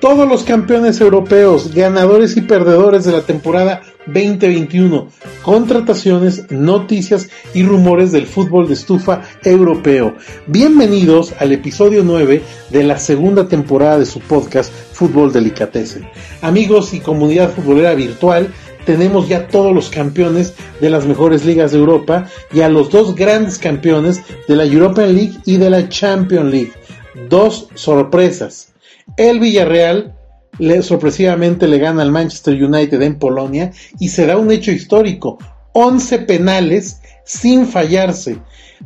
todos los campeones europeos, ganadores y perdedores de la temporada 2021, contrataciones, noticias y rumores del fútbol de estufa europeo. Bienvenidos al episodio 9 de la segunda temporada de su podcast Fútbol Delicatessen. Amigos y comunidad futbolera virtual, tenemos ya todos los campeones de las mejores ligas de Europa y a los dos grandes campeones de la European League y de la Champions League. Dos sorpresas el Villarreal sorpresivamente le gana al Manchester United en Polonia y será un hecho histórico. 11 penales sin fallarse.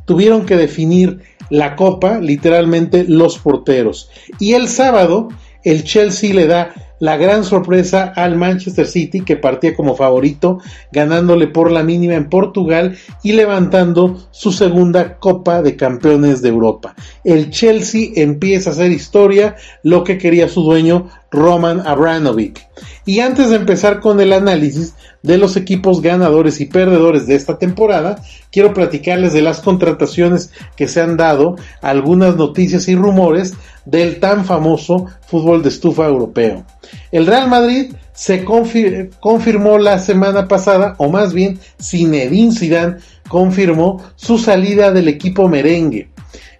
Tuvieron que definir la copa, literalmente los porteros. Y el sábado, el Chelsea le da la gran sorpresa al Manchester City que partía como favorito ganándole por la mínima en Portugal y levantando su segunda Copa de Campeones de Europa. El Chelsea empieza a hacer historia, lo que quería su dueño Roman Abramovich. Y antes de empezar con el análisis de los equipos ganadores y perdedores de esta temporada, quiero platicarles de las contrataciones que se han dado, algunas noticias y rumores del tan famoso fútbol de estufa europeo. El Real Madrid se confirmó la semana pasada, o más bien Zinedine Zidane confirmó su salida del equipo merengue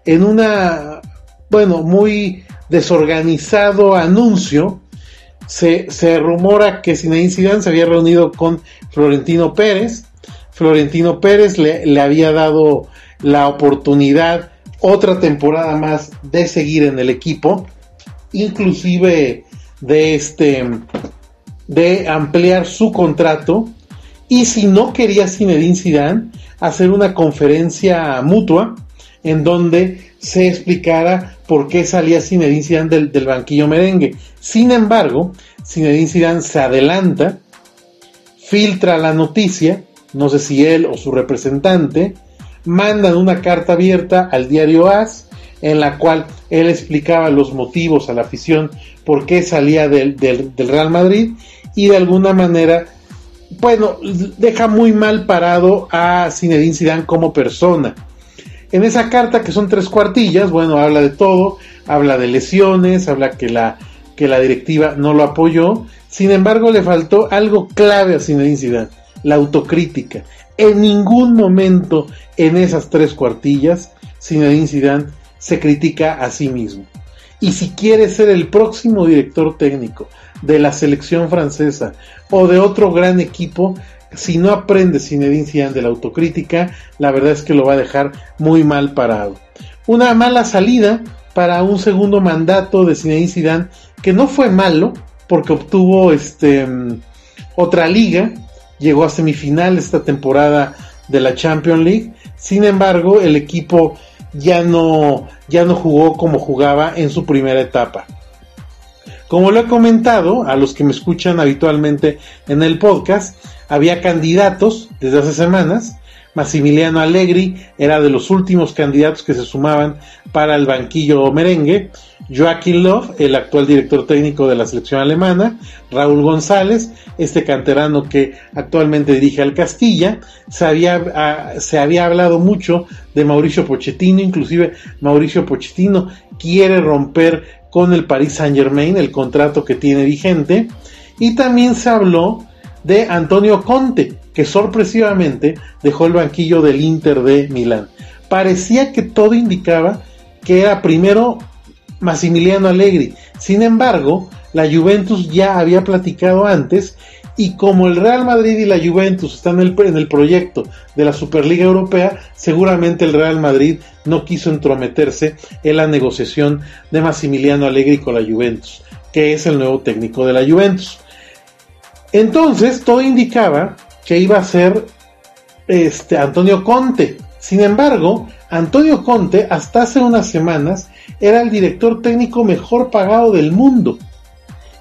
en una, bueno, muy desorganizado anuncio. Se, se rumora que Zinedine Zidane se había reunido con Florentino Pérez. Florentino Pérez le, le había dado la oportunidad otra temporada más de seguir en el equipo, inclusive de este de ampliar su contrato y si no quería Zinedine Zidane hacer una conferencia mutua en donde se explicara por qué salía Zinedine Zidane del, del banquillo merengue. Sin embargo, Zinedine Zidane se adelanta, filtra la noticia, no sé si él o su representante, mandan una carta abierta al diario AS en la cual él explicaba los motivos a la afición por qué salía del, Real Madrid y de alguna manera, bueno, deja muy mal parado a Zinedine Zidane como persona. En esa carta, que son tres cuartillas, bueno, habla de todo, habla de lesiones, habla que la, que la directiva no lo apoyó, sin embargo le faltó algo clave a Zinedine Zidane, la autocrítica. En ningún momento en esas tres cuartillas, Zinedine Zidane se critica a sí mismo. Y si quiere ser el próximo director técnico de la selección francesa o de otro gran equipo, si no aprende Zinedine Zidane de la autocrítica, la verdad es que lo va a dejar muy mal parado. Una mala salida para un segundo mandato de Zinedine Zidane que no fue malo porque obtuvo este mm, otra liga llegó a semifinal esta temporada de la Champions League. Sin embargo, el equipo ya no, ya no jugó como jugaba en su primera etapa. Como lo he comentado a los que me escuchan habitualmente en el podcast, había candidatos desde hace semanas Massimiliano Allegri era de los últimos candidatos que se sumaban para el banquillo merengue, Joaquín Love, el actual director técnico de la selección alemana, Raúl González, este canterano que actualmente dirige al Castilla, se había, ah, se había hablado mucho de Mauricio Pochettino, inclusive Mauricio Pochettino quiere romper con el Paris Saint Germain el contrato que tiene vigente, y también se habló de Antonio Conte, que sorpresivamente dejó el banquillo del Inter de Milán. Parecía que todo indicaba que era primero Massimiliano Allegri. Sin embargo, la Juventus ya había platicado antes y como el Real Madrid y la Juventus están en el, en el, proyecto de la Superliga Europea, seguramente el Real Madrid no quiso entrometerse en la negociación de Massimiliano Allegri con la Juventus, que es el nuevo técnico de la Juventus. Entonces, todo indicaba que iba a ser este Antonio Conte. Sin embargo, Antonio Conte hasta hace unas semanas era el director técnico mejor pagado del mundo.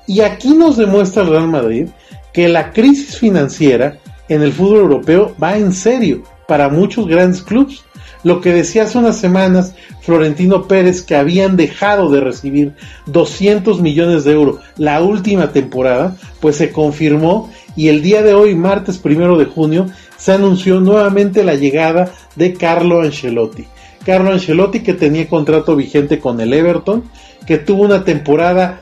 Y aquí nos demuestra el Real Madrid que la crisis financiera en el fútbol europeo va en serio para muchos grandes clubes. Lo que decía hace unas semanas Florentino Pérez que habían dejado de recibir 200 millones de euros la última temporada, pues se confirmó y el día de hoy, martes primero de junio, se anunció nuevamente la llegada de Carlo Ancelotti. Carlo Ancelotti que tenía contrato vigente con el Everton, que tuvo una temporada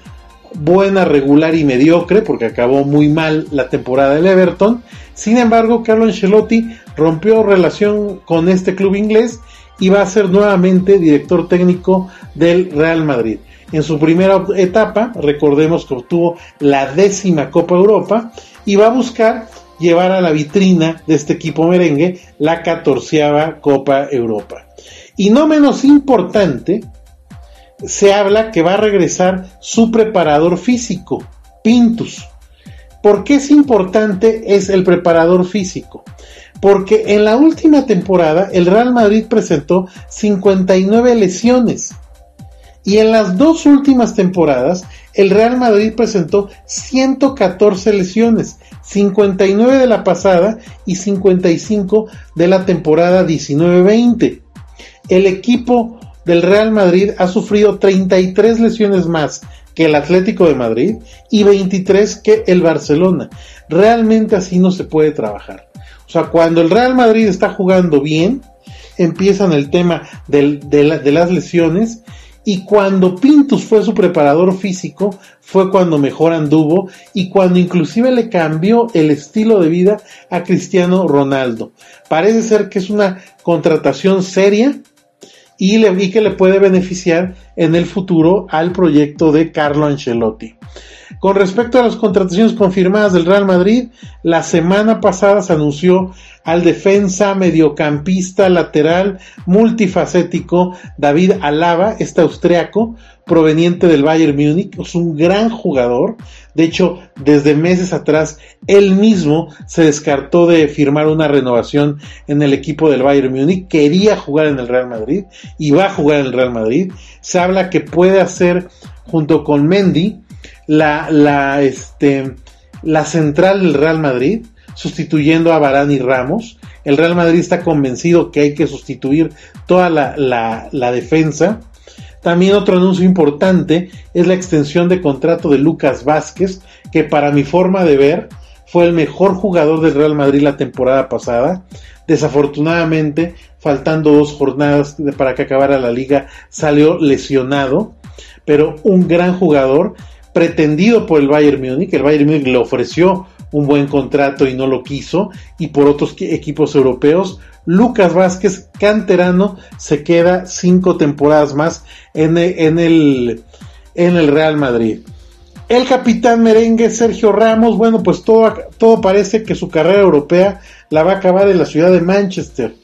buena, regular y mediocre, porque acabó muy mal la temporada del Everton. Sin embargo, Carlo Ancelotti rompió relación con este club inglés y va a ser nuevamente director técnico del Real Madrid. En su primera etapa, recordemos que obtuvo la décima Copa Europa y va a buscar llevar a la vitrina de este equipo merengue la catorceava Copa Europa. Y no menos importante, se habla que va a regresar su preparador físico, Pintus. ¿Por qué es importante es el preparador físico? Porque en la última temporada el Real Madrid presentó 59 lesiones. Y en las dos últimas temporadas el Real Madrid presentó 114 lesiones, 59 de la pasada y 55 de la temporada 19-20. El equipo del Real Madrid ha sufrido 33 lesiones más que el Atlético de Madrid y 23 que el Barcelona. Realmente así no se puede trabajar. O sea, cuando el Real Madrid está jugando bien, empiezan el tema de, las lesiones y cuando Pintus fue su preparador físico, fue cuando mejor anduvo y cuando inclusive le cambió el estilo de vida a Cristiano Ronaldo. Parece ser que es una contratación seria y, le, que le puede beneficiar en el futuro al proyecto de Carlo Ancelotti. Con respecto a las contrataciones confirmadas del Real Madrid, la semana pasada se anunció al defensa, mediocampista, lateral, multifacético David Alaba, este austriaco, proveniente del Bayern Múnich, es un gran jugador. De hecho, desde meses atrás, él mismo se descartó de firmar una renovación en el equipo del Bayern Múnich. Quería jugar en el Real Madrid y va a jugar en el Real Madrid. Se habla que puede hacer, junto con Mendy, la, la, este, la central del Real Madrid sustituyendo a Barán Ramos. El Real Madrid está convencido que hay que sustituir toda la, la, defensa. También otro anuncio importante es la extensión de contrato de Lucas Vázquez, que para mi forma de ver fue el mejor jugador del Real Madrid la temporada pasada. Desafortunadamente, faltando dos jornadas para que acabara la liga, salió lesionado, pero un gran jugador pretendido por el Bayern Múnich. El Bayern Múnich le ofreció un buen contrato y no lo quiso, y por otros equipos europeos. Lucas Vázquez, canterano, se queda cinco temporadas más en el, en el, en el Real Madrid. El capitán merengue Sergio Ramos, bueno, pues todo, todo parece que su carrera europea la va a acabar en la ciudad de Manchester.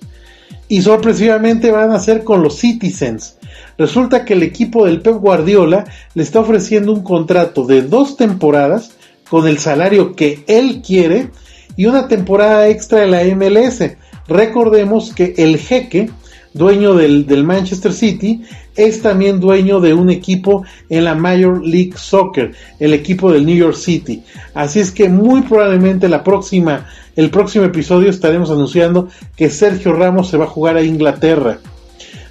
Y sorpresivamente van a ser con los Citizens. Resulta que el equipo del Pep Guardiola le está ofreciendo un contrato de dos temporadas con el salario que él quiere y una temporada extra de la MLS. Recordemos que el jeque, dueño del, Manchester City, es también dueño de un equipo en la Major League Soccer, el equipo del New York City. Así es que muy probablemente la próxima, el próximo episodio estaremos anunciando que Sergio Ramos se va a jugar a Inglaterra.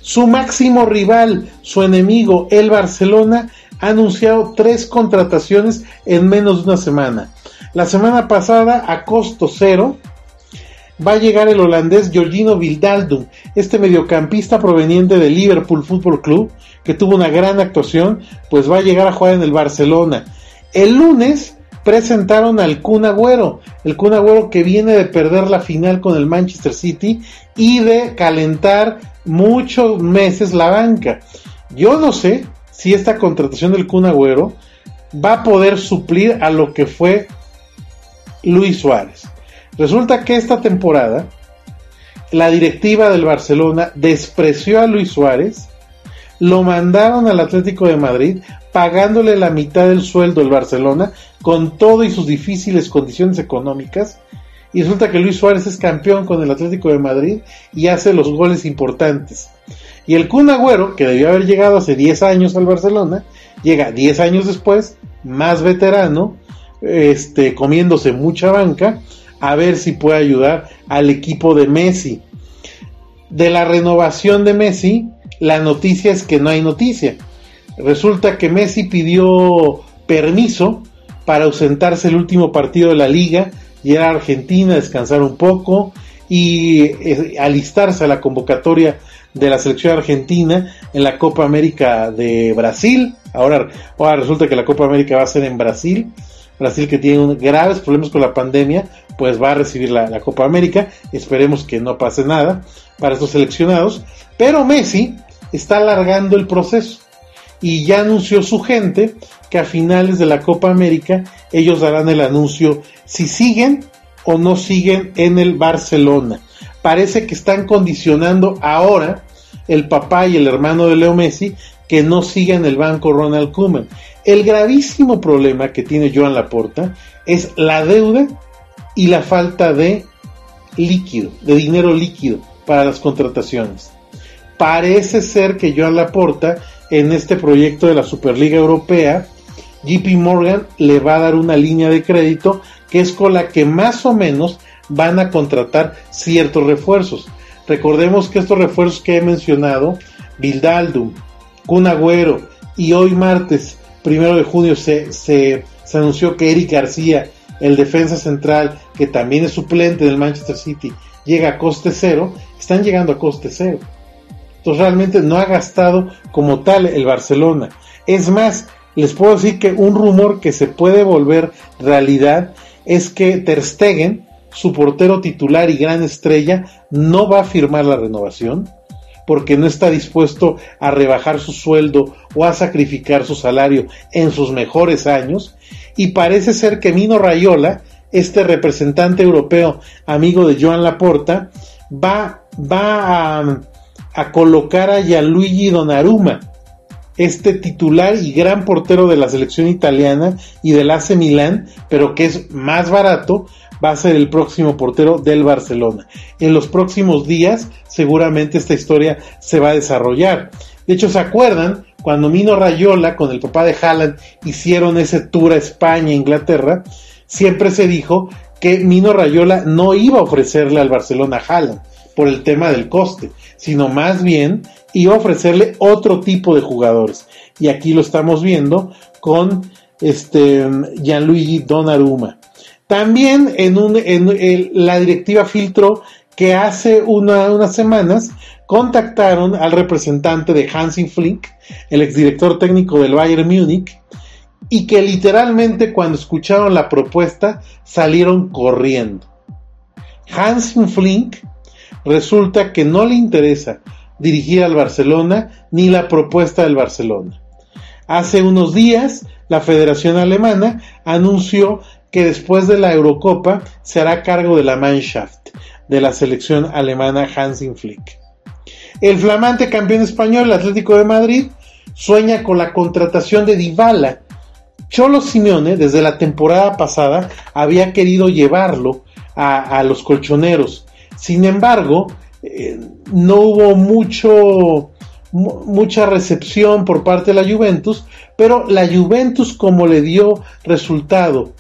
Su máximo rival, su enemigo, el Barcelona, ha anunciado tres contrataciones en menos de una semana. La semana pasada, a costo cero, va a llegar el holandés Georgino Vildaldum, este mediocampista proveniente del Liverpool Football Club, que tuvo una gran actuación, pues va a llegar a jugar en el Barcelona. El lunes presentaron al Kun Agüero, el Kun Agüero que viene de perder la final con el Manchester City y de calentar muchos meses la banca. Yo no sé si esta contratación del Kun Agüero va a poder suplir a lo que fue Luis Suárez. Resulta que esta temporada la directiva del Barcelona despreció a Luis Suárez, lo mandaron al Atlético de Madrid pagándole la mitad del sueldo del Barcelona con todo y sus difíciles condiciones económicas. Y resulta que Luis Suárez es campeón con el Atlético de Madrid y hace los goles importantes. Y el Kun Agüero, que debió haber llegado hace 10 años al Barcelona, llega 10 años después, más veterano, este, comiéndose mucha banca, a ver si puede ayudar al equipo de Messi. De la renovación de Messi, la noticia es que no hay noticia. Resulta que Messi pidió permiso para ausentarse el último partido de la liga, ir a Argentina, descansar un poco, y eh, alistarse a la convocatoria de la selección argentina en la Copa América de Brasil. Ahora, ahora resulta que la Copa América va a ser en Brasil. Brasil que tiene graves problemas con la pandemia, pues va a recibir la, la, Copa América. Esperemos que no pase nada para estos seleccionados. Pero Messi está alargando el proceso y ya anunció su gente que a finales de la Copa América ellos darán el anuncio si siguen o no siguen en el Barcelona. Parece que están condicionando ahora el papá y el hermano de Leo Messi que no sigan el banco Ronald Koeman. El gravísimo problema que tiene Joan Laporta es la deuda y la falta de líquido, de dinero líquido para las contrataciones. Parece ser que Joan Laporta en este proyecto de la Superliga Europea, JP Morgan le va a dar una línea de crédito que es con la que más o menos van a contratar ciertos refuerzos. Recordemos que estos refuerzos que he mencionado, Vildaldum, Kun Agüero y hoy martes, primero de junio, se, se, se anunció que Eric García, el defensa central, que también es suplente del Manchester City, llega a coste cero, están llegando a coste cero. Entonces realmente no ha gastado como tal el Barcelona. Es más, les puedo decir que un rumor que se puede volver realidad es que Ter Stegen, su portero titular y gran estrella, no va a firmar la renovación porque no está dispuesto a rebajar su sueldo o a sacrificar su salario en sus mejores años. Y parece ser que Mino Rayola, este representante europeo amigo de Joan Laporta, va, va a, a colocar a Gianluigi Donnarumma, este titular y gran portero de la selección italiana y del AC Milán, pero que es más barato, va a ser el próximo portero del Barcelona. En los próximos días seguramente esta historia se va a desarrollar. De hecho, ¿se acuerdan cuando Mino Rayola con el papá de Haaland hicieron ese tour a España Inglaterra? Siempre se dijo que Mino Rayola no iba a ofrecerle al Barcelona a Haaland por el tema del coste, sino más bien a ofrecerle otro tipo de jugadores. Y aquí lo estamos viendo con este Gianluigi Donnarumma. También en la directiva filtró que hace unas semanas contactaron al representante de Hansi Flick, el exdirector técnico del Bayern Múnich, y que literalmente cuando escucharon la propuesta salieron corriendo. Hansi Flick resulta que no le interesa dirigir al Barcelona ni la propuesta del Barcelona. Hace unos días, la Federación Alemana anunció que después de la Eurocopa se hará cargo de la Mannschaft de la selección alemana Hansin Flick. El flamante campeón español, el Atlético de Madrid, sueña con la contratación de Dybala. Cholo Simeone, desde la temporada pasada, había querido llevarlo a, a los colchoneros, sin embargo, eh, no hubo mucho, mucha recepción por parte de la Juventus, pero la Juventus como le dio resultado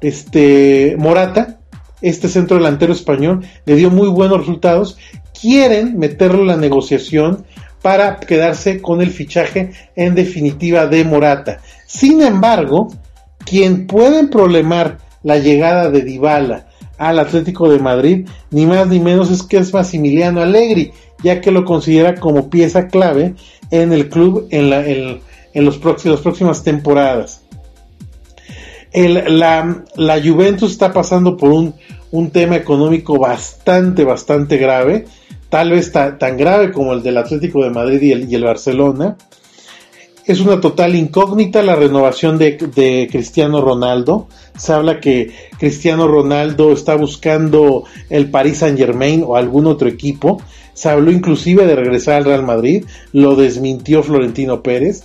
este Morata, este centro delantero español, le dio muy buenos resultados, quieren meterlo en la negociación para quedarse con el fichaje en definitiva de Morata. Sin embargo, quien puede problemar la llegada de Dybala al Atlético de Madrid, ni más ni menos es que es Massimiliano Allegri, ya que lo considera como pieza clave en el club en, la, en, los próximos, las próximas temporadas. la, la, Juventus está pasando por un, un, tema económico bastante, bastante grave, tal vez tan grave como el del Atlético de Madrid y el, y el Barcelona. Es una total incógnita la renovación de, Cristiano Ronaldo. Se habla que Cristiano Ronaldo está buscando el Paris Saint Germain o algún otro equipo. Se habló inclusive de regresar al Real Madrid. Lo desmintió Florentino Pérez.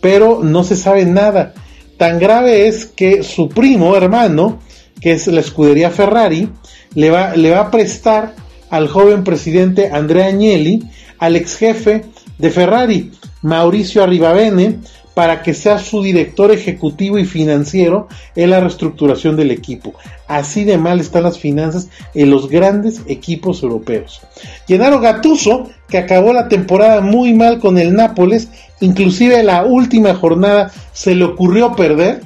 Pero no se sabe nada. Tan grave es que su primo hermano, que es la escudería Ferrari, le va, le va a prestar al joven presidente Andrea Agnelli, al ex jefe de Ferrari, Mauricio Arribavene, para que sea su director ejecutivo y financiero en la reestructuración del equipo. Así de mal están las finanzas en los grandes equipos europeos. Gennaro Gattuso, que acabó la temporada muy mal con el Nápoles, inclusive la última jornada se le ocurrió perder.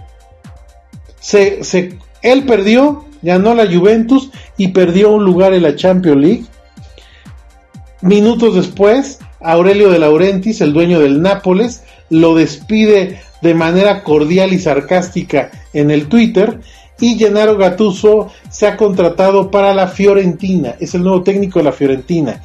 Se, se, él perdió ganó la Juventus y perdió un lugar en la Champions League. Minutos después, Aurelio de Laurentiis, el dueño del Nápoles, lo despide de manera cordial y sarcástica en el Twitter y Gennaro Gattuso se ha contratado para la Fiorentina, es el nuevo técnico de la Fiorentina.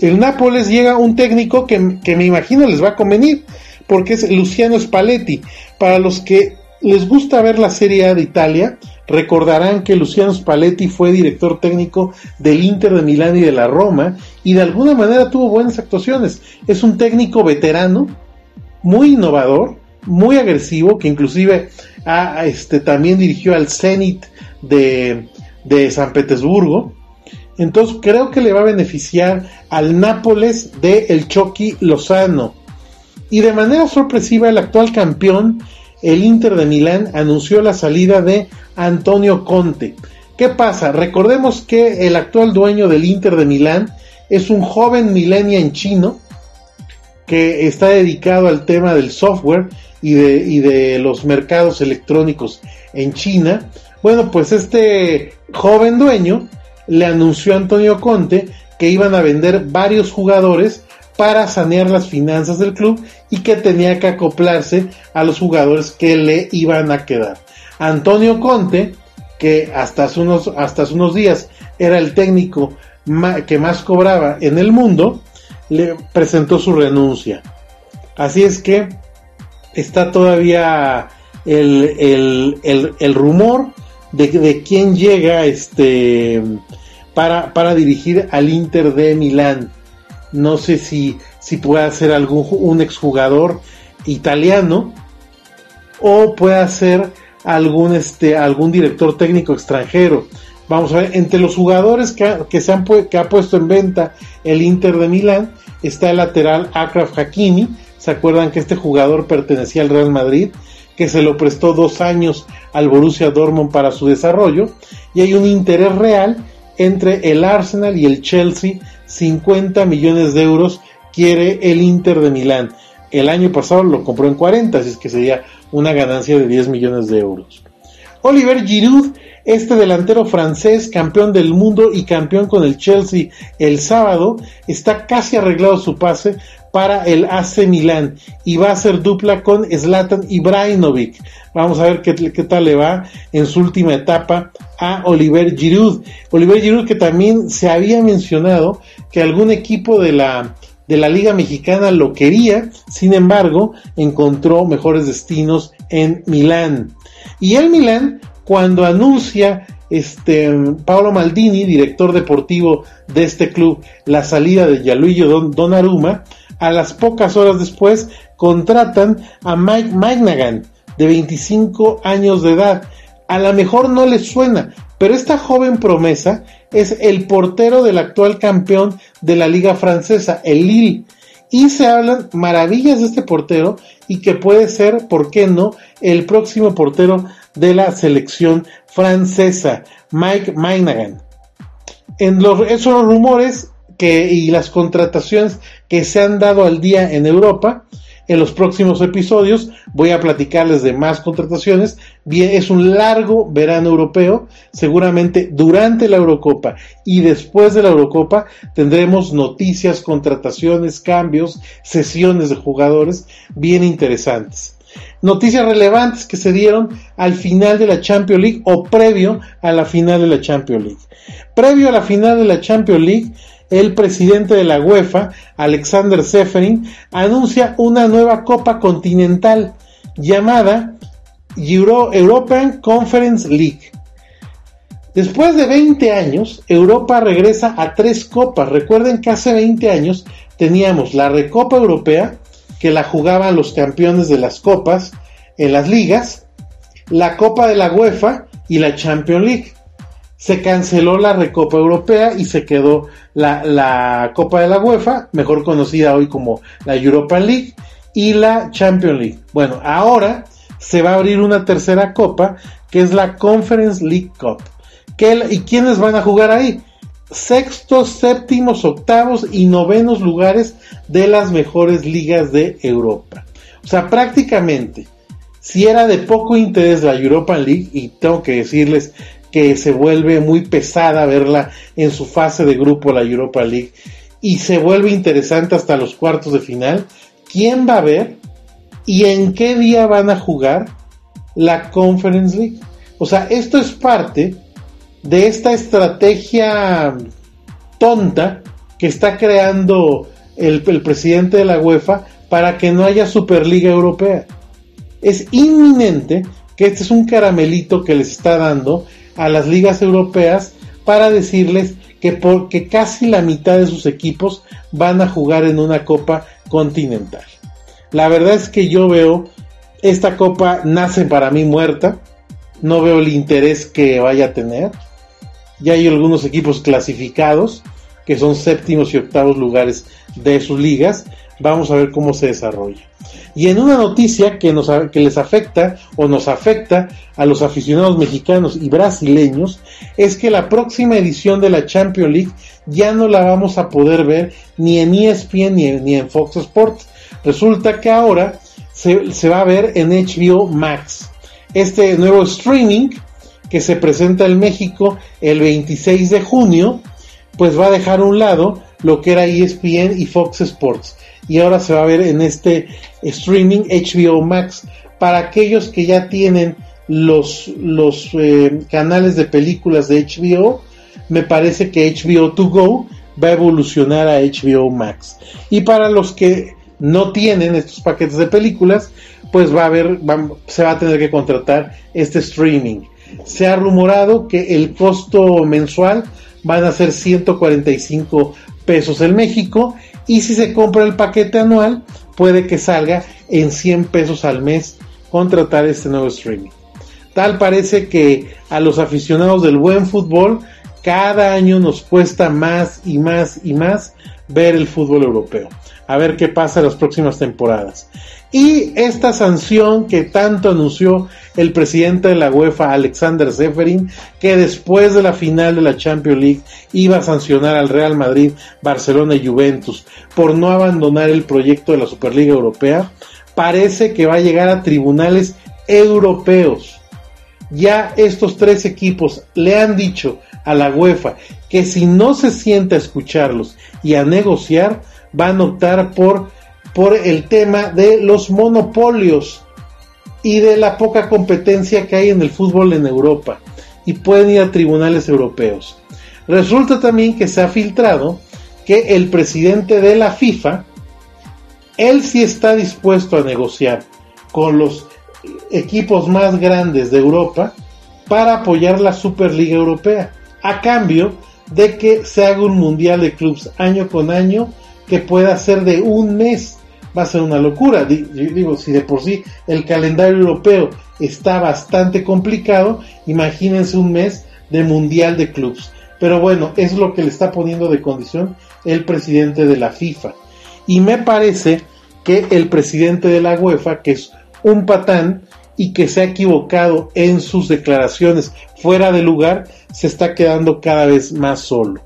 El Nápoles llega un técnico que, que me imagino les va a convenir, porque es Luciano Spalletti. Para los que les gusta ver la Serie A de Italia, recordarán que Luciano Spalletti fue director técnico del Inter de Milán y de la Roma y de alguna manera tuvo buenas actuaciones. Es un técnico veterano, muy innovador, muy agresivo, que inclusive este, también dirigió al Zenit de, San Petersburgo. Entonces creo que le va a beneficiar al Nápoles de el Chucky Lozano. Y de manera sorpresiva el actual campeón el Inter de Milán anunció la salida de Antonio Conte. ¿Qué pasa? Recordemos que el actual dueño del Inter de Milán es un joven millennial chino que está dedicado al tema del software y de, y de los mercados electrónicos en China. Bueno, pues este joven dueño le anunció a Antonio Conte que iban a vender varios jugadores para sanear las finanzas del club y que tenía que acoplarse a los jugadores que le iban a quedar. Antonio Conte, que hasta hace unos, hasta unos días era el técnico que más cobraba en el mundo, le presentó su renuncia. Así es que está todavía el, el, rumor de, de, quién llega este, para, para dirigir al Inter de Milán no sé si, si pueda ser algún un exjugador italiano o pueda ser algún, este, algún director técnico extranjero. Vamos a ver, entre los jugadores que, se han que ha puesto en venta el Inter de Milán está el lateral Akraf Hakimi. ¿Se acuerdan que este jugador pertenecía al Real Madrid? Que se lo prestó dos años al Borussia Dortmund para su desarrollo. Y hay un interés real entre el Arsenal y el Chelsea 50 millones de euros quiere el Inter de Milán. El año pasado lo compró en 40, así que sería una ganancia de 10 millones de euros. Oliver Giroud, este delantero francés, campeón del mundo y campeón con el Chelsea el sábado, está casi arreglado su pase para el AC Milán y va a ser dupla con Zlatan Ibrahimovic. Vamos a ver qué, tal le va en su última etapa a Oliver Giroud. Oliver Giroud que también se había mencionado que algún equipo de la de la Liga Mexicana lo quería, sin embargo, encontró mejores destinos en Milán. Y el Milán, cuando anuncia este Paolo Maldini, director deportivo de este club, la salida de Yaluillo Don, Donnarumma, a las pocas horas después contratan a Mike Magnagan, de 25 años de edad. A lo mejor no les suena, pero esta joven promesa es el portero del actual campeón de la liga francesa, el Lille. Y se hablan maravillas de este portero y que puede ser, ¿por qué no?, el próximo portero de la selección francesa, Mike Magnagan. En los, esos rumores que, y las contrataciones que se han dado al día en Europa. En los próximos episodios voy a platicarles de más contrataciones. Bien, es un largo verano europeo. Seguramente durante la Eurocopa y después de la Eurocopa tendremos noticias, contrataciones, cambios, sesiones de jugadores bien interesantes. Noticias relevantes que se dieron al final de la Champions League o previo a la final de la Champions League. Previo a la final de la Champions League, el presidente de la UEFA, Alexander Seferin, anuncia una nueva Copa Continental llamada Euro European Conference League. Después de 20 años, Europa regresa a tres copas. Recuerden que hace 20 años teníamos la Recopa Europea, que la jugaban los campeones de las copas en las ligas, la Copa de la UEFA y la Champions League se canceló la Recopa Europea y se quedó la, Copa de la UEFA, mejor conocida hoy como la Europa League, y la Champions League. Bueno, ahora se va a abrir una tercera copa, que es la Conference League Cup. ¿Y quiénes van a jugar ahí? Sextos, séptimos, octavos y novenos lugares de las mejores ligas de Europa. O sea, prácticamente, si era de poco interés la Europa League, y tengo que decirles que se vuelve muy pesada verla en su fase de grupo la Europa League y se vuelve interesante hasta los cuartos de final. ¿Quién va a ver y en qué día van a jugar la Conference League? O sea, esto es parte de esta estrategia tonta que está creando el, el presidente de la UEFA para que no haya Superliga Europea. Es inminente que este es un caramelito que les está dando a las ligas europeas para decirles que, porque casi la mitad de sus equipos van a jugar en una copa continental. La verdad es que yo veo esta copa nace para mí muerta. No veo el interés que vaya a tener. Ya hay algunos equipos clasificados que son séptimos y octavos lugares de sus ligas. Vamos a ver cómo se desarrolla. Y en una noticia que, nos, que les afecta o nos afecta a los aficionados mexicanos y brasileños es que la próxima edición de la Champions League ya no la vamos a poder ver ni en ESPN ni en, Fox Sports. Resulta que ahora se, se va a ver en HBO Max. Este nuevo streaming que se presenta en México el 26 de junio pues va a dejar a un lado lo que era ESPN y Fox Sports. Y ahora se va a ver en este streaming HBO Max. Para aquellos que ya tienen los, los eh, canales de películas de HBO, me parece que HBO To Go va a evolucionar a HBO Max. Y para los que no tienen estos paquetes de películas, pues va a haber, se va a tener que contratar este streaming. Se ha rumorado que el costo mensual van a ser 145 pesos en México y si se compra el paquete anual puede que salga en 100 pesos al mes contratar este nuevo streaming. Tal parece que a los aficionados del buen fútbol cada año nos cuesta más y más y más ver el fútbol europeo. A ver qué pasa en las próximas temporadas. Y esta sanción que tanto anunció el presidente de la UEFA, Alexander Seferin, que después de la final de la Champions League iba a sancionar al Real Madrid, Barcelona y Juventus por no abandonar el proyecto de la Superliga Europea, parece que va a llegar a tribunales europeos. Ya estos tres equipos le han dicho a la UEFA que si no se siente a escucharlos y a negociar, van a optar por por el tema de los monopolios y de la poca competencia que hay en el fútbol en Europa y pueden ir a tribunales europeos. Resulta también que se ha filtrado que el presidente de la FIFA, él sí está dispuesto a negociar con los equipos más grandes de Europa para apoyar la Superliga Europea, a cambio de que se haga un mundial de clubes año con año que pueda ser de un mes va a ser una locura. Digo, si de por sí el calendario europeo está bastante complicado, imagínense un mes de mundial de clubes. Pero bueno, es lo que le está poniendo de condición el presidente de la FIFA. Y me parece que el presidente de la UEFA, que es un patán y que se ha equivocado en sus declaraciones fuera de lugar, se está quedando cada vez más solo.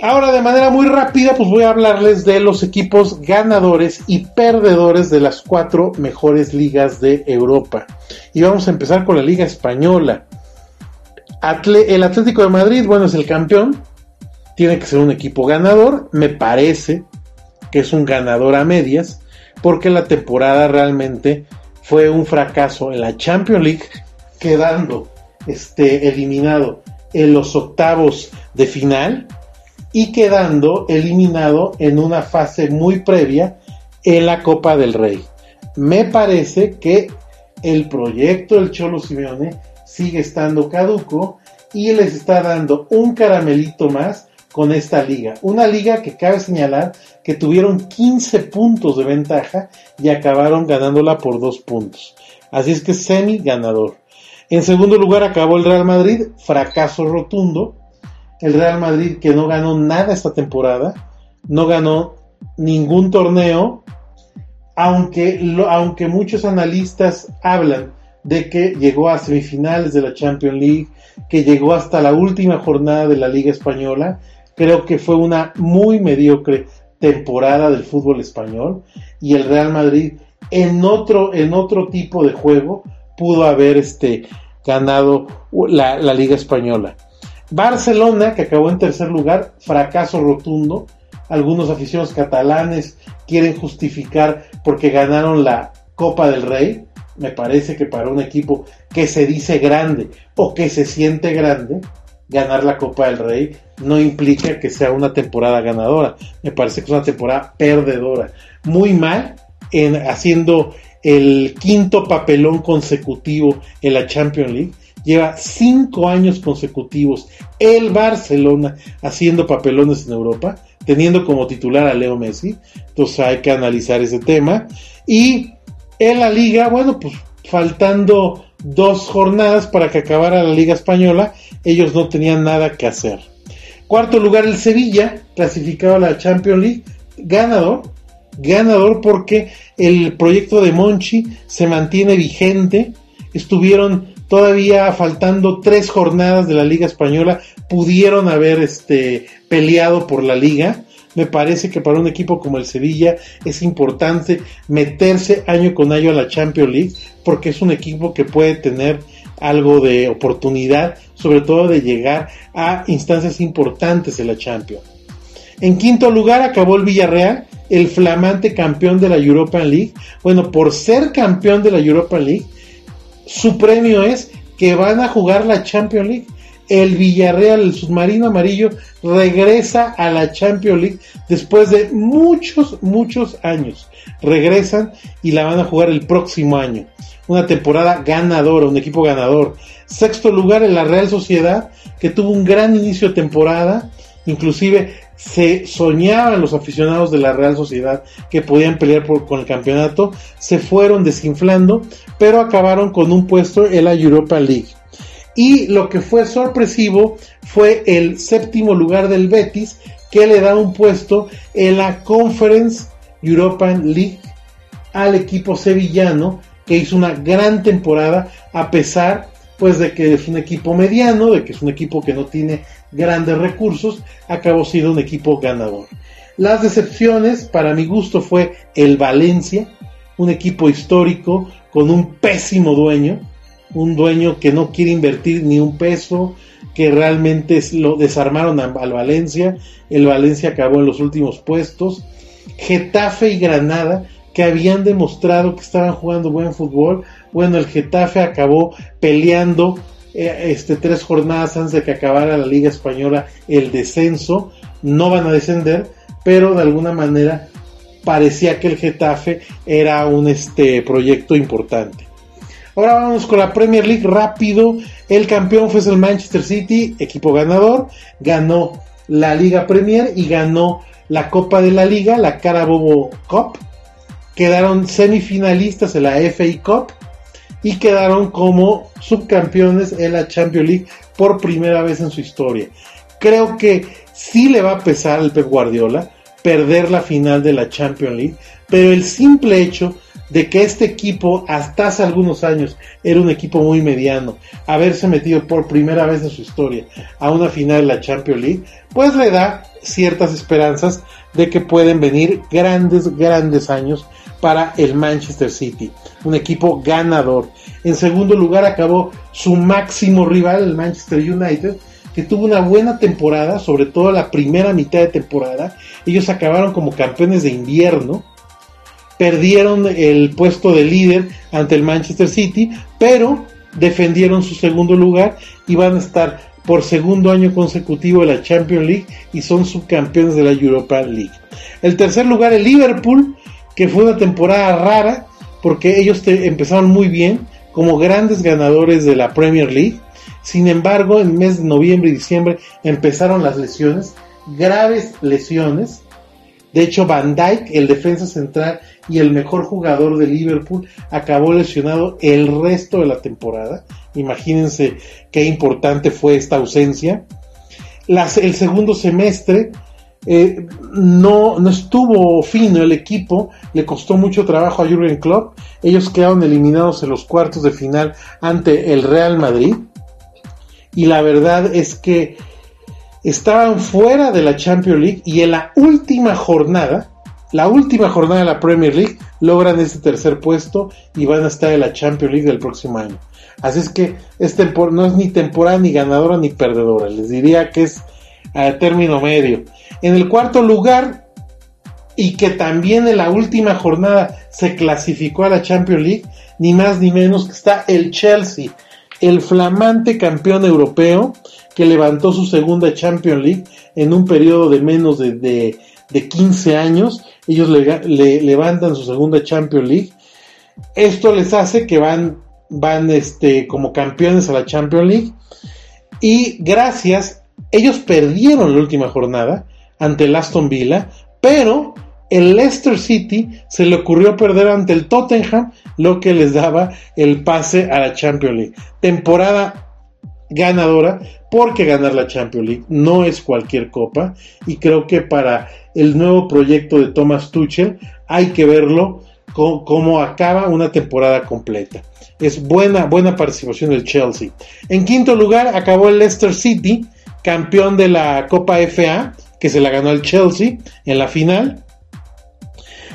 Ahora de manera muy rápida pues voy a hablarles de los equipos ganadores y perdedores de las cuatro mejores ligas de Europa. Y vamos a empezar con la Liga Española. el Atlético de Madrid, bueno, es el campeón. Tiene que ser un equipo ganador. Me parece que es un ganador a medias. Porque la temporada realmente fue un fracaso en la Champions League. Quedando este, eliminado en los octavos de final y quedando eliminado en una fase muy previa en la Copa del Rey. Me parece que el proyecto del Cholo Simeone sigue estando caduco y les está dando un caramelito más con esta liga. Una liga que cabe señalar que tuvieron 15 puntos de ventaja y acabaron ganándola por dos puntos. Así es que semi ganador. En segundo lugar acabó el Real Madrid, fracaso rotundo el Real Madrid que no ganó nada esta temporada, no ganó ningún torneo, aunque, aunque muchos analistas hablan de que llegó a semifinales de la Champions League, que llegó hasta la última jornada de la Liga Española, creo que fue una muy mediocre temporada del fútbol español y el Real Madrid en otro, en otro tipo de juego pudo haber este, ganado la, la Liga Española. Barcelona, que acabó en tercer lugar, fracaso rotundo. Algunos aficionados catalanes quieren justificar porque ganaron la Copa del Rey. Me parece que para un equipo que se dice grande o que se siente grande, ganar la Copa del Rey no implica que sea una temporada ganadora. Me parece que es una temporada perdedora. Muy mal en haciendo el quinto papelón consecutivo en la Champions League. Lleva cinco años consecutivos el Barcelona haciendo papelones en Europa, teniendo como titular a Leo Messi. Entonces hay que analizar ese tema. Y en la liga, bueno, pues faltando dos jornadas para que acabara la Liga Española, ellos no tenían nada que hacer. Cuarto lugar el Sevilla, clasificado a la Champions League, ganador, ganador porque el proyecto de Monchi se mantiene vigente, estuvieron todavía faltando tres jornadas de la Liga Española, pudieron haber este, peleado por la liga, me parece que para un equipo como el Sevilla es importante meterse año con año a la Champions League porque es un equipo que puede tener algo de oportunidad, sobre todo de llegar a instancias importantes de la Champions. En quinto lugar acabó el Villarreal, el flamante campeón de la Europa League. Bueno, por ser campeón de la Europa League, su premio es que van a jugar la Champions League el Villarreal, el submarino amarillo, regresa a la Champions League después de muchos, muchos años. Regresan y la van a jugar el próximo año. Una temporada ganadora, un equipo ganador. Sexto lugar en la Real Sociedad, que tuvo un gran inicio de temporada. Inclusive se soñaban los aficionados de la Real Sociedad que podían pelear con el campeonato. Se fueron desinflando, pero acabaron con un puesto en la Europa League. Y lo que fue sorpresivo fue el séptimo lugar del Betis, que le da un puesto en la Conference European League al equipo sevillano, que hizo una gran temporada, a pesar pues de que es un equipo mediano, de que es un equipo que no tiene grandes recursos, acabó siendo un equipo ganador. Las decepciones, para mi gusto, fue el Valencia, un equipo histórico con un pésimo dueño, un dueño que no quiere invertir ni un peso, que realmente lo desarmaron al Valencia, el Valencia acabó en los últimos puestos, Getafe y Granada, que habían demostrado que estaban jugando buen fútbol, bueno, el Getafe acabó peleando eh, este, tres jornadas antes de que acabara la Liga Española el descenso, no van a descender, pero de alguna manera parecía que el Getafe era un este, proyecto importante. Ahora vamos con la Premier League rápido. El campeón fue el Manchester City, equipo ganador. Ganó la Liga Premier y ganó la Copa de la Liga, la Carabobo Cup. Quedaron semifinalistas en la FA Cup y quedaron como subcampeones en la Champions League por primera vez en su historia. Creo que sí le va a pesar al Pep Guardiola perder la final de la Champions League, pero el simple hecho de que este equipo hasta hace algunos años era un equipo muy mediano, haberse metido por primera vez en su historia a una final de la Champions League, pues le da ciertas esperanzas de que pueden venir grandes, grandes años para el Manchester City, un equipo ganador. En segundo lugar acabó su máximo rival, el Manchester United, que tuvo una buena temporada, sobre todo la primera mitad de temporada. Ellos acabaron como campeones de invierno, perdieron el puesto de líder ante el Manchester City, pero defendieron su segundo lugar y van a estar por segundo año consecutivo en la Champions League y son subcampeones de la Europa League. El tercer lugar, el Liverpool, que fue una temporada rara porque ellos empezaron muy bien como grandes ganadores de la Premier League. Sin embargo, en el mes de noviembre y diciembre empezaron las lesiones, graves lesiones. De hecho, Van Dijk, el defensa central, y el mejor jugador de Liverpool acabó lesionado el resto de la temporada. Imagínense qué importante fue esta ausencia. el segundo semestre eh, no, no estuvo fino el equipo, le costó mucho trabajo a Jürgen Klopp. Ellos quedaron eliminados en los cuartos de final ante el Real Madrid. Y la verdad es que estaban fuera de la Champions League y en la última jornada la última jornada de la Premier League logran este tercer puesto y van a estar en la Champions League del próximo año. Así es que es no es ni temporada ni ganadora ni perdedora. Les diría que es a término medio. En el cuarto lugar, y que también en la última jornada se clasificó a la Champions League, ni más ni menos que está el Chelsea, el flamante campeón europeo que levantó su segunda Champions League en un periodo de menos de, de, 15 años. Ellos le, levantan su segunda Champions League. Esto les hace que van, van este, como campeones a la Champions League. Y gracias, ellos perdieron la última jornada ante el Aston Villa, pero el Leicester City se le ocurrió perder ante el Tottenham, lo que les daba el pase a la Champions League. Temporada ganadora, porque ganar la Champions League no es cualquier copa, y creo que para el nuevo proyecto de Thomas Tuchel hay que verlo como, acaba una temporada completa. Es buena, buena participación del Chelsea. En quinto lugar acabó el Leicester City, campeón de la Copa FA, que se la ganó el Chelsea en la final.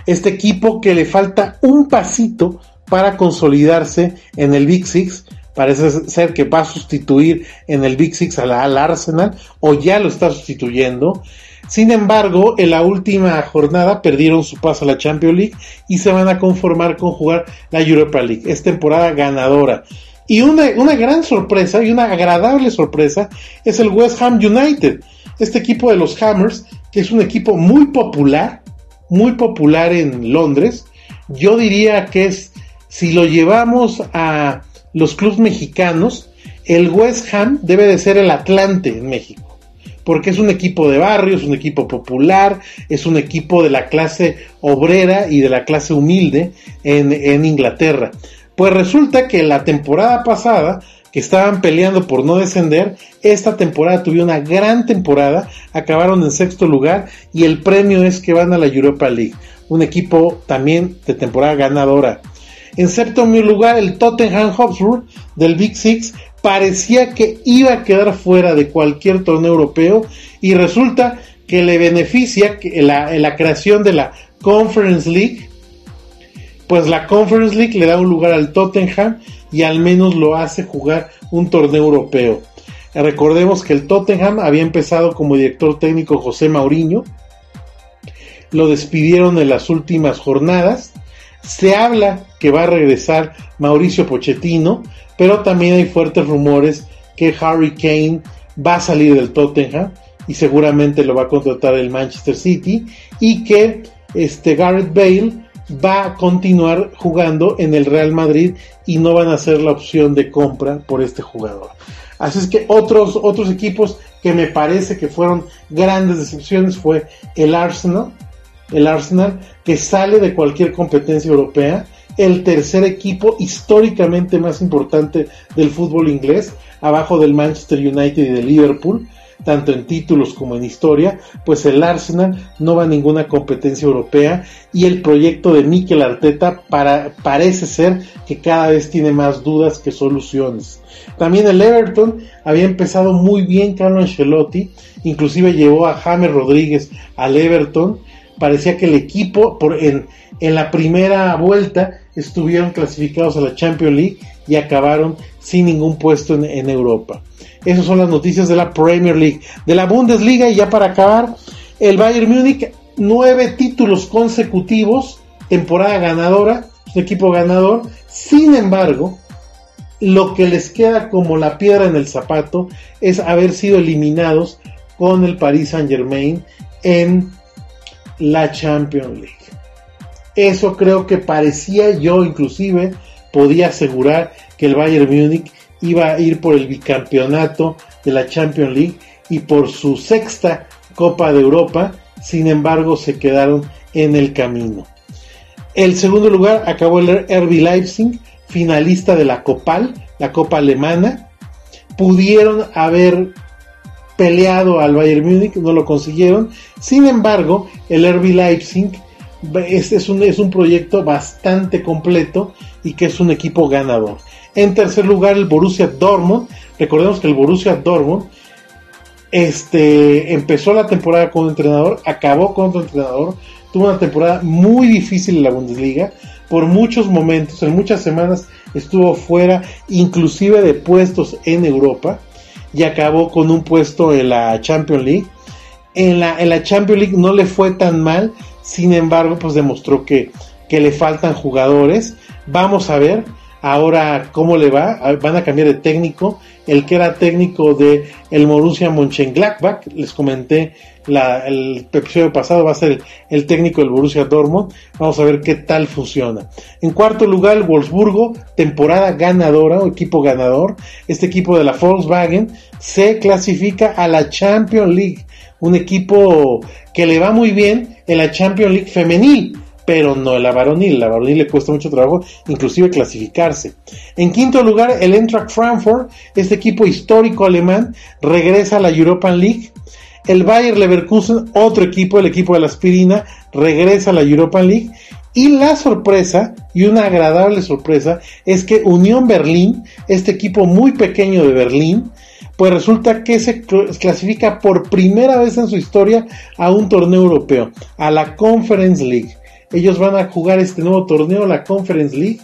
Este equipo que le falta un pasito para consolidarse en el Big Six. Parece ser que va a sustituir en el Big Six al, Arsenal o ya lo está sustituyendo. Sin embargo, en la última jornada perdieron su paso a la Champions League y se van a conformar con jugar la Europa League. Es temporada ganadora. Y una, una, gran sorpresa y una agradable sorpresa es el West Ham United. Este equipo de los Hammers, que es un equipo muy popular, muy popular en Londres. Yo diría que es, si lo llevamos a los clubes mexicanos, el West Ham debe de ser el Atlante en México. Porque es un equipo de barrio, es un equipo popular, es un equipo de la clase obrera y de la clase humilde en, en Inglaterra. Pues resulta que la temporada pasada que estaban peleando por no descender, esta temporada tuvieron una gran temporada, acabaron en sexto lugar y el premio es que van a la Europa League, un equipo también de temporada ganadora. En séptimo lugar, el Tottenham Hotspur del Big Six parecía que iba a quedar fuera de cualquier torneo europeo y resulta que le beneficia la, la creación de la Conference League, pues la Conference League le da un lugar al Tottenham y al menos lo hace jugar un torneo europeo. Recordemos que el Tottenham había empezado como director técnico José Mauriño, lo despidieron en las últimas jornadas, se habla que va a regresar Mauricio Pochettino, pero también hay fuertes rumores que Harry Kane va a salir del Tottenham y seguramente lo va a contratar el Manchester City y que este Garrett Bale va a continuar jugando en el Real Madrid y no van a ser la opción de compra por este jugador. Así es que otros, otros equipos que me parece que fueron grandes decepciones fue el Arsenal, el Arsenal que sale de cualquier competencia europea, el tercer equipo históricamente más importante del fútbol inglés, abajo del Manchester United y del Liverpool, tanto en títulos como en historia, pues el Arsenal no va a ninguna competencia europea y el proyecto de Mikel Arteta para, parece ser que cada vez tiene más dudas que soluciones. También el Everton había empezado muy bien Carlo Ancelotti, inclusive llevó a James Rodríguez al Everton, parecía que el equipo por, en, en la primera vuelta estuvieron clasificados a la Champions League y acabaron sin ningún puesto en Europa. Esas son las noticias de la Premier League. De la Bundesliga, y ya para acabar, el Bayern Múnich, nueve títulos consecutivos, temporada ganadora, equipo ganador. Sin embargo, lo que les queda como la piedra en el zapato es haber sido eliminados con el Paris Saint Germain en la Champions League. Eso creo que parecía yo inclusive podía asegurar que el Bayern Múnich iba a ir por el bicampeonato de la Champions League y por su sexta Copa de Europa, sin embargo se quedaron en el camino. El segundo lugar acabó el RB Leipzig, finalista de la Copal, la Copa Alemana. Pudieron haber peleado al Bayern Múnich, no lo consiguieron. Sin embargo, el RB Leipzig es, un, es un proyecto bastante completo y que es un equipo ganador. En tercer lugar, el Borussia Dortmund. Recordemos que el Borussia Dortmund este, empezó la temporada con un entrenador, acabó con otro entrenador, tuvo una temporada muy difícil en la Bundesliga, por muchos momentos, en muchas semanas estuvo fuera inclusive de puestos en Europa y acabó con un puesto en la Champions League. En la, en la Champions League no le fue tan mal, sin embargo, pues demostró que, que le faltan jugadores. Vamos a ver ahora cómo le va. Van a cambiar de técnico. El que era técnico de el Borussia Mönchengladbach, les comenté el episodio pasado, va a ser el, técnico del Borussia Dortmund. Vamos a ver qué tal funciona. En cuarto lugar, Wolfsburgo, temporada ganadora o equipo ganador. Este equipo de la Volkswagen se clasifica a la Champions League. Un equipo que le va muy bien en la Champions League femenil pero no la varonil. La varonil le cuesta mucho trabajo, inclusive clasificarse. En quinto lugar, el Eintracht Frankfurt, este equipo histórico alemán, regresa a la European League. El Bayer Leverkusen, otro equipo, el equipo de la aspirina, regresa a la European League. Y la sorpresa, y una agradable sorpresa, es que Unión Berlín, este equipo muy pequeño de Berlín, pues resulta que se clasifica por primera vez en su historia a un torneo europeo, a la Conference League. Ellos van a jugar este nuevo torneo, la Conference League,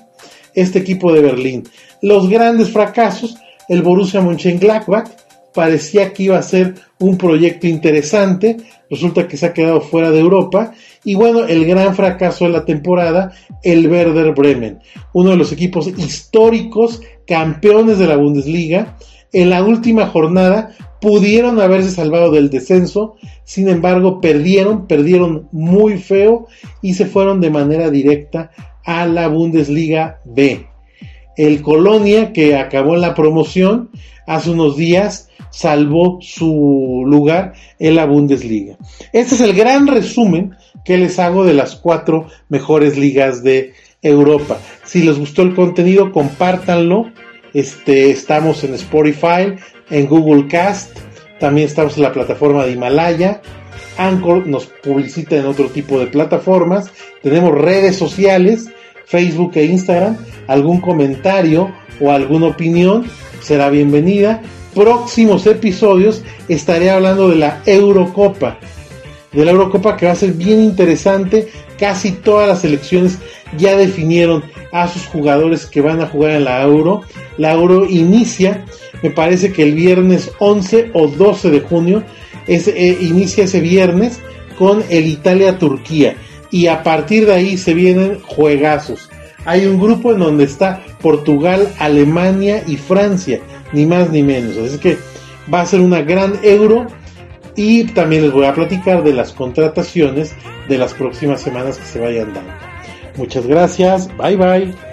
este equipo de Berlín. Los grandes fracasos, el Borussia Mönchengladbach, parecía que iba a ser un proyecto interesante, resulta que se ha quedado fuera de Europa, y bueno, el gran fracaso de la temporada, el Werder Bremen, uno de los equipos históricos campeones de la Bundesliga, en la última jornada pudieron haberse salvado del descenso, sin embargo perdieron, perdieron muy feo y se fueron de manera directa a la Bundesliga B. El Colonia, que acabó en la promoción hace unos días, salvó su lugar en la Bundesliga. Este es el gran resumen que les hago de las cuatro mejores ligas de Europa. Si les gustó el contenido, compártanlo. Este, estamos en Spotify, en Google Cast, también estamos en la plataforma de Himalaya. Anchor nos publicita en otro tipo de plataformas. Tenemos redes sociales, Facebook e Instagram. Algún comentario o alguna opinión será bienvenida. Próximos episodios estaré hablando de la Eurocopa. De la Eurocopa que va a ser bien interesante. Casi todas las selecciones ya definieron a sus jugadores que van a jugar en la Euro. La Euro inicia me parece que el viernes 11 o 12 de junio eh, inicia ese viernes con el Italia-Turquía y a partir de ahí se vienen juegazos. Hay un grupo en donde está Portugal, Alemania y Francia, ni más ni menos. Así que va a ser una gran euro y también les voy a platicar de las contrataciones de las próximas semanas que se vayan dando. Muchas gracias, bye bye.